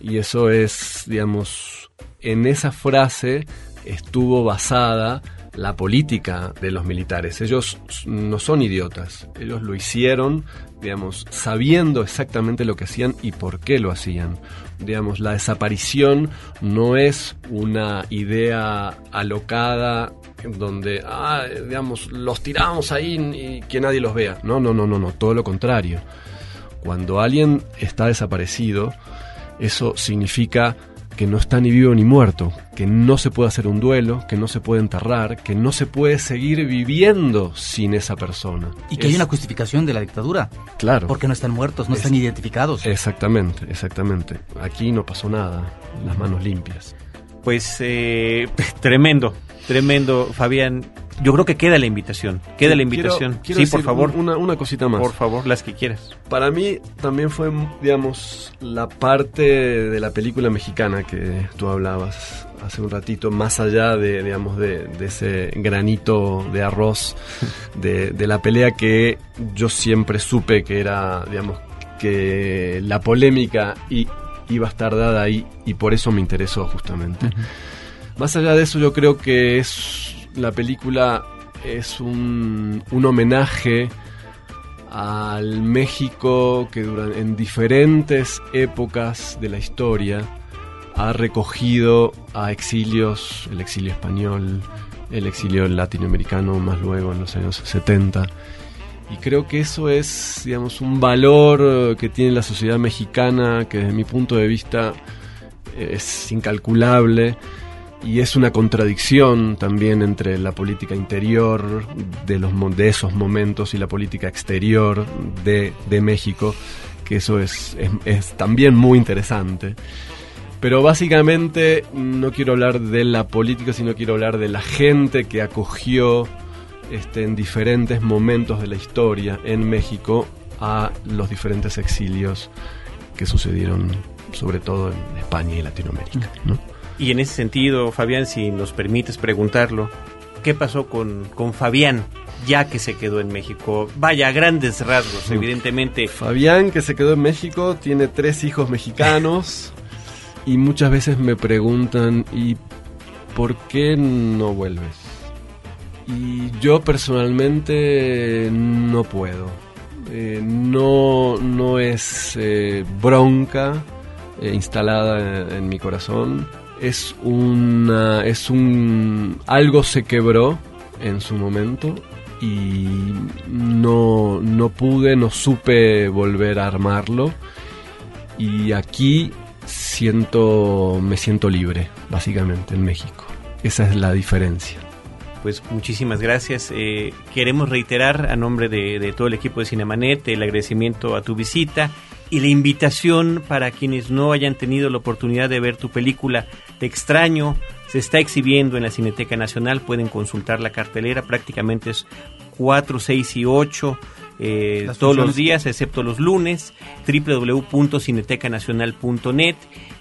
Y eso es, digamos, en esa frase estuvo basada la política de los militares. Ellos no son idiotas, ellos lo hicieron, digamos, sabiendo exactamente lo que hacían y por qué lo hacían. Digamos, la desaparición no es una idea alocada donde, ah, digamos, los tiramos ahí y que nadie los vea. No, no, no, no, no, todo lo contrario. Cuando alguien está desaparecido, eso significa que no está ni vivo ni muerto, que no se puede hacer un duelo, que no se puede enterrar, que no se puede seguir viviendo sin esa persona. Y que hay una justificación de la dictadura. Claro. Porque no están muertos, no están identificados. Exactamente, exactamente. Aquí no pasó nada, las manos limpias. Pues eh, <laughs> tremendo, tremendo, Fabián. Yo creo que queda la invitación. Queda la invitación. sí, por favor. Una, una cosita más. Por favor, las que quieras. Para mí también fue, digamos, la parte de la película mexicana que tú hablabas hace un ratito, más allá de, digamos, de, ese granito de arroz, <laughs> de, de la pelea que yo siempre supe que era, digamos, que la polémica y iba a estar dada ahí y por eso me interesó justamente. Más allá de eso yo creo que es la película es un, un homenaje al México que en diferentes épocas de la historia ha recogido a exilios, el exilio español, el exilio latinoamericano más luego en los años 70 Y creo que eso es, digamos, un valor eh, que tiene la sociedad mexicana que desde mi punto de vista es incalculable y es una contradicción también entre la política interior de, esos momentos y la política exterior de, México, que eso es, es, es, también muy interesante. Pero básicamente no quiero hablar de la política, sino quiero hablar de la gente que acogió este, en diferentes momentos de la historia en México a los diferentes exilios que sucedieron sobre todo en España y Latinoamérica. ¿no? Y en ese sentido, Fabián, si nos permites preguntarlo, ¿qué pasó con, con Fabián? ya que se quedó en México. Vaya, grandes rasgos, evidentemente. Fabián, que se quedó en México, tiene tres hijos mexicanos <laughs> y muchas veces me preguntan, ¿y por qué no vuelves? Y yo personalmente no puedo. Eh, no, no es eh, bronca eh, instalada en, en, mi corazón. Es una, es un algo se quebró en su momento y no, no pude, no supe volver a armarlo. Y aquí siento, me siento libre, básicamente, en México. Esa es la diferencia pues muchísimas gracias. Eh, queremos reiterar a nombre de, de, todo el equipo de Cinemanet el agradecimiento a tu visita y la invitación para quienes no hayan tenido la oportunidad de ver tu película Te extraño. Se está exhibiendo en la Cineteca Nacional, pueden consultar la cartelera, prácticamente es 4, 6 y 8 eh, todos los días, excepto los lunes, www.cinetecanacional.net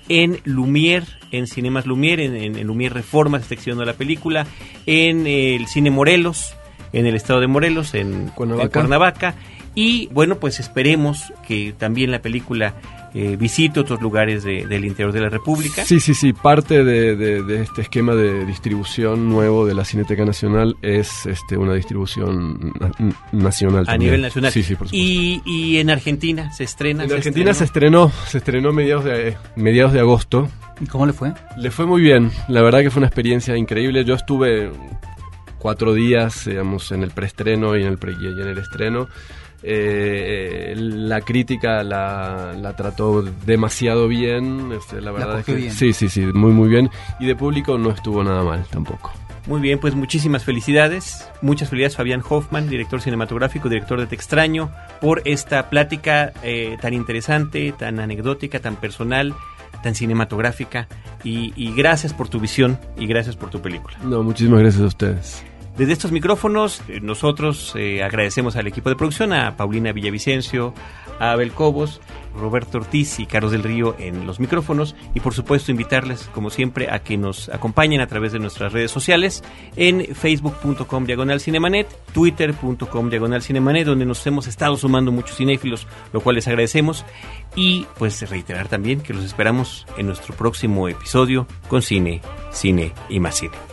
en Lumière, en Cinemas Lumière, en, en, en Lumière Reforma se está exhibiendo la película, en el Cine Morelos, en el estado de Morelos, en Cuernavaca. en Cuernavaca. Y bueno, pues esperemos que también la película eh, visite otros lugares de, del interior de la República. Sí, sí, sí. Parte de, de, de, este esquema de distribución nuevo de la Cineteca Nacional es este, una distribución na nacional. A también. nivel nacional. Sí, sí, por supuesto. Y, y en Argentina se estrena. En se Argentina estrenó. se estrenó, se estrenó mediados de, mediados de agosto. ¿Y cómo le fue? Le fue muy bien. La verdad que fue una experiencia increíble. Yo estuve cuatro días, digamos, en el preestreno y en el, pre y en el estreno. Eh, la crítica la, la, trató demasiado bien. Este, la verdad la es que bien. sí, sí, sí, muy, muy bien. Y de público no estuvo nada mal tampoco. Muy bien, pues muchísimas felicidades. Muchas felicidades Fabián Hoffman, director cinematográfico, director de Te Extraño, por esta plática eh, tan interesante, tan anecdótica, tan personal, tan cinematográfica. Y, y, gracias por tu visión y gracias por tu película. No, muchísimas gracias a ustedes. Desde estos micrófonos, eh, nosotros eh, agradecemos al equipo de producción, a Paulina Villavicencio, a Abel Cobos, Roberto Ortiz y Carlos del Río en los micrófonos y por supuesto invitarles como siempre a que nos acompañen a través de nuestras redes sociales en facebook.com diagonal cinemanet, twitter.com diagonal cinemanet donde nos hemos estado sumando muchos cinéfilos, lo cual les agradecemos y pues reiterar también que los esperamos en nuestro próximo episodio con cine, cine y más cine.